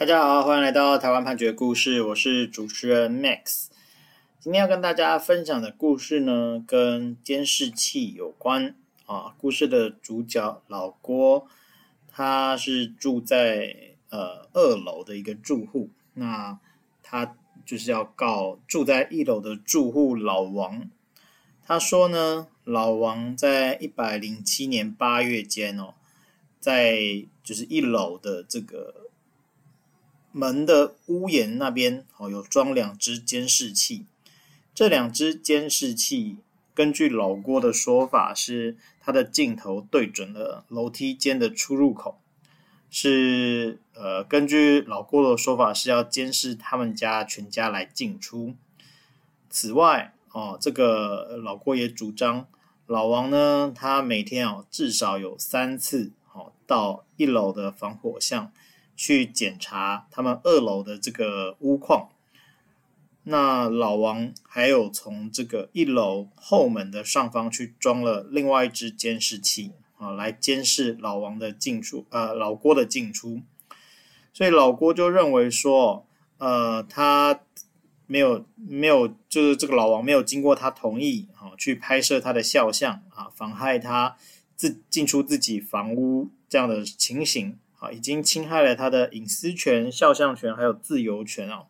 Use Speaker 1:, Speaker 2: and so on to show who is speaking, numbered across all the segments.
Speaker 1: 大家好，欢迎来到台湾判决故事，我是主持人 Max。今天要跟大家分享的故事呢，跟监视器有关啊。故事的主角老郭，他是住在呃二楼的一个住户，那他就是要告住在一楼的住户老王。他说呢，老王在一百零七年八月间哦，在就是一楼的这个门的屋檐那边哦，有装两只监视器。这两只监视器，根据老郭的说法，是他的镜头对准了楼梯间的出入口，是呃，根据老郭的说法，是要监视他们家全家来进出。此外，哦，这个老郭也主张，老王呢，他每天哦至少有三次哦到一楼的防火巷去检查他们二楼的这个屋况。那老王还有从这个一楼后门的上方去装了另外一只监视器啊，来监视老王的进出，呃，老郭的进出。所以老郭就认为说，呃，他没有没有，就是这个老王没有经过他同意啊，去拍摄他的肖像啊，妨害他自进出自己房屋这样的情形啊，已经侵害了他的隐私权、肖像权还有自由权啊。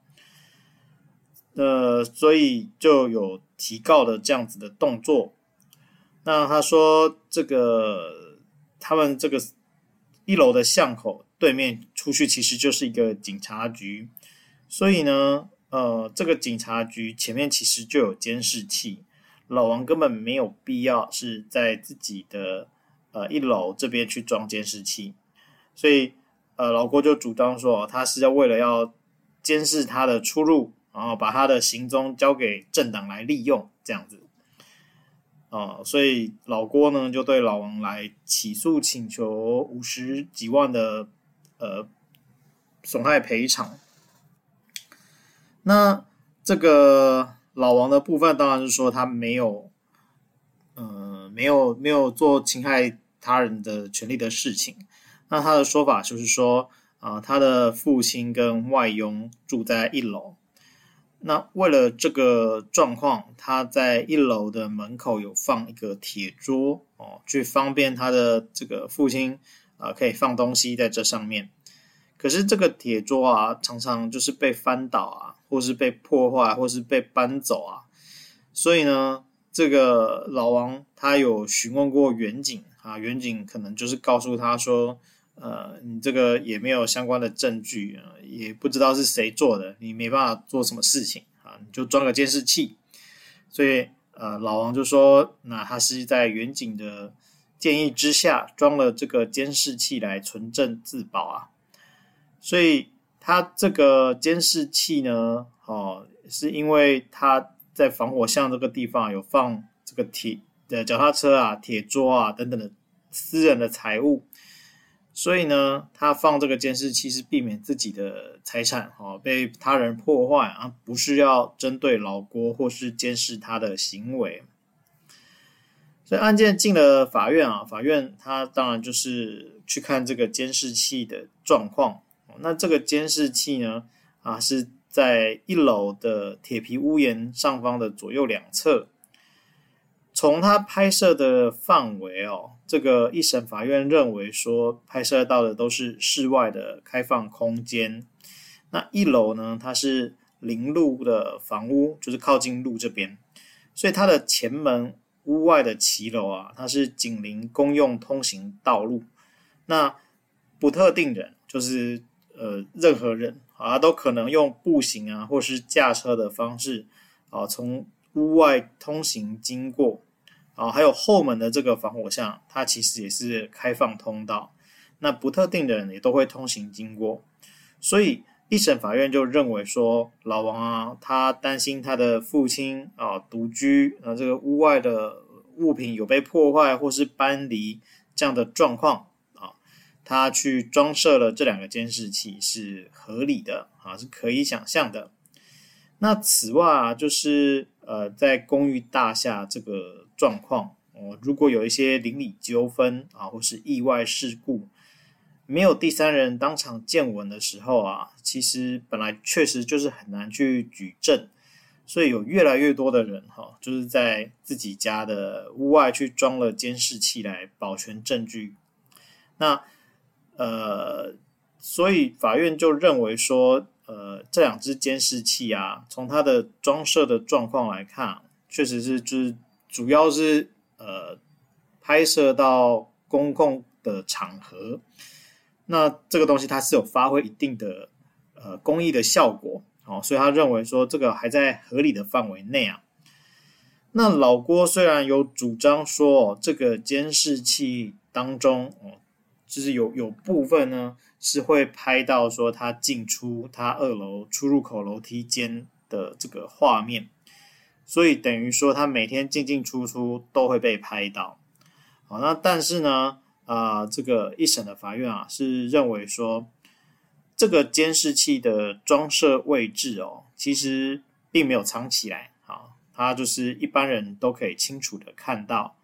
Speaker 1: 呃，所以就有提告的这样子的动作。那他说，这个他们这个一楼的巷口对面出去，其实就是一个警察局。所以呢，呃，这个警察局前面其实就有监视器，老王根本没有必要是在自己的呃一楼这边去装监视器。所以，呃，老郭就主张说，他是要为了要监视他的出入。然后把他的行踪交给政党来利用，这样子，哦，所以老郭呢就对老王来起诉，请求五十几万的呃损害赔偿。那这个老王的部分当然是说他没有，呃，没有没有做侵害他人的权利的事情。那他的说法就是说，啊、他的父亲跟外佣住在一楼。那为了这个状况，他在一楼的门口有放一个铁桌哦，去方便他的这个父亲啊、可以放东西在这上面。可是这个铁桌啊，常常就是被翻倒啊，或是被破坏，或是被搬走啊。所以呢，这个老王他有询问过员警啊，员警可能就是告诉他说。呃，你这个也没有相关的证据啊，也不知道是谁做的，你没办法做什么事情啊，你就装个监视器。所以，呃，老王就说，那他是在远景的建议之下装了这个监视器来存证自保啊。所以，他这个监视器呢，哦，是因为他在防火巷这个地方有放这个铁的脚踏车啊、铁桌啊等等的私人的财物。所以呢，他放这个监视器是避免自己的财产哈被他人破坏啊，不是要针对老郭或是监视他的行为。所以案件进了法院啊，法院他当然就是去看这个监视器的状况。那这个监视器呢，啊是在一楼的铁皮屋檐上方的左右两侧。从他拍摄的范围哦，这个一审法院认为说，拍摄到的都是室外的开放空间。那一楼呢，它是临路的房屋，就是靠近路这边，所以它的前门屋外的骑楼啊，它是紧邻公用通行道路。那不特定人，就是呃任何人啊，都可能用步行啊，或是驾车的方式啊，从屋外通行经过。啊，还有后门的这个防火巷，它其实也是开放通道，那不特定的人也都会通行经过，所以一审法院就认为说，老王啊，他担心他的父亲啊独居啊，这个屋外的物品有被破坏或是搬离这样的状况啊，他去装设了这两个监视器是合理的啊，是可以想象的。那此外啊，就是呃，在公寓大厦这个。状况哦，如果有一些邻里纠纷啊，或是意外事故，没有第三人当场见闻的时候啊，其实本来确实就是很难去举证，所以有越来越多的人哈，就是在自己家的屋外去装了监视器来保全证据。那呃，所以法院就认为说，呃，这两只监视器啊，从它的装设的状况来看，确实是就是主要是呃拍摄到公共的场合。那这个东西它是有发挥一定的呃公益的效果，哦，所以他认为说这个还在合理的范围内啊。那老郭虽然有主张说这个监视器当中哦，就是有有部分呢是会拍到说他进出他二楼出入口楼梯间的这个画面，所以等于说他每天进进出出都会被拍到。好，那但是呢？啊、这个一审的法院啊，是认为说，这个监视器的装设位置哦，其实并没有藏起来，啊，它就是一般人都可以清楚的看到。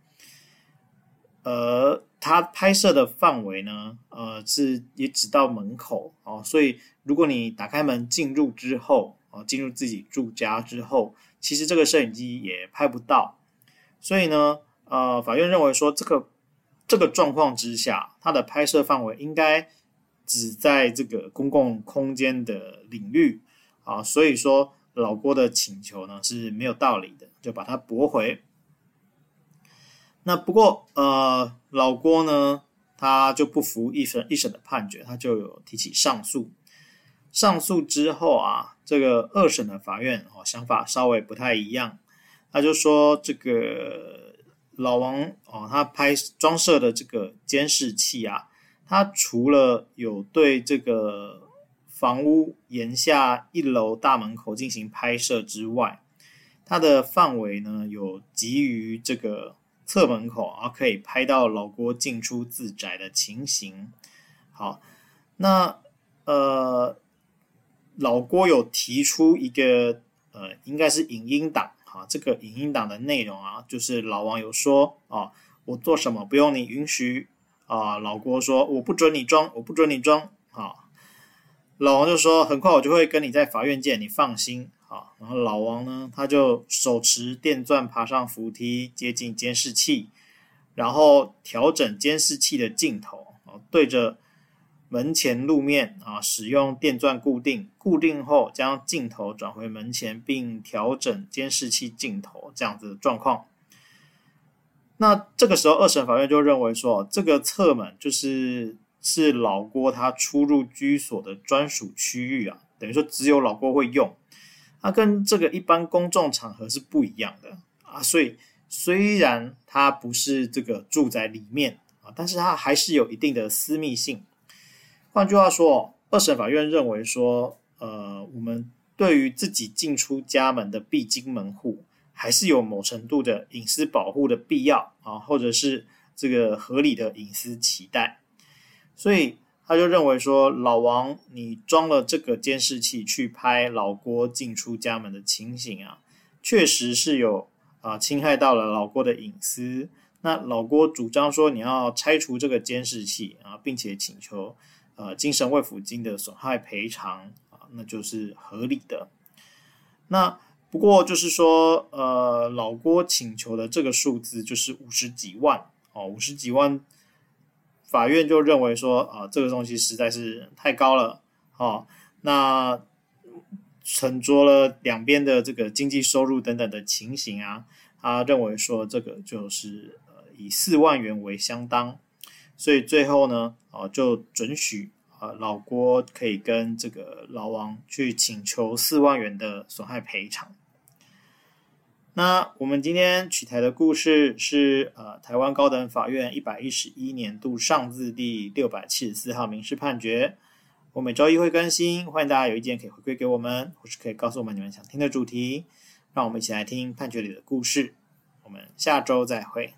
Speaker 1: 呃，它拍摄的范围呢，呃，是也只到门口哦，所以如果你打开门进入之后，哦，进入自己住家之后，其实这个摄影机也拍不到。所以呢，呃，法院认为说这个。这个状况之下，它的拍摄范围应该只在这个公共空间的领域啊，所以说老郭的请求呢是没有道理的，就把它驳回。那不过呃，老郭呢他就不服一审一审的判决，他就有提起上诉。上诉之后啊，这个二审的法院哦想法稍微不太一样，他就说这个。老王哦，他拍装设的这个监视器啊，他除了有对这个房屋檐下一楼大门口进行拍摄之外，它的范围呢有及于这个侧门口啊，可以拍到老郭进出自宅的情形。好，那呃，老郭有提出一个呃，应该是影音档。啊，这个影音档的内容啊，就是老王有说啊，我做什么不用你允许啊。老郭说我不准你装，我不准你装。啊，老王就说很快我就会跟你在法院见，你放心。啊，然后老王呢，他就手持电钻爬上扶梯，接近监视器，然后调整监视器的镜头，啊，对着。门前路面啊，使用电钻固定，固定后将镜头转回门前，并调整监视器镜头，这样子的状况。那这个时候，二审法院就认为说，这个侧门就是是老郭他出入居所的专属区域啊，等于说只有老郭会用，它跟这个一般公众场合是不一样的啊。所以虽然它不是这个住宅里面啊，但是它还是有一定的私密性。换句话说，二审法院认为说，呃，我们对于自己进出家门的必经门户，还是有某程度的隐私保护的必要啊，或者是这个合理的隐私期待。所以他就认为说，老王你装了这个监视器去拍老郭进出家门的情形啊，确实是有啊侵害到了老郭的隐私。那老郭主张说，你要拆除这个监视器啊，并且请求。呃，精神慰抚金的损害赔偿啊，那就是合理的。那不过就是说，呃，老郭请求的这个数字就是五十几万哦，五十几万，法院就认为说啊，这个东西实在是太高了哦。那沉着了两边的这个经济收入等等的情形啊，他认为说这个就是呃以四万元为相当。所以最后呢，啊，就准许啊老郭可以跟这个老王去请求四万元的损害赔偿。那我们今天取材的故事是呃台湾高等法院一百一十一年度上字第六百七十四号民事判决。我每周一会更新，欢迎大家有意见可以回馈给我们，或是可以告诉我们你们想听的主题，让我们一起来听判决里的故事。我们下周再会。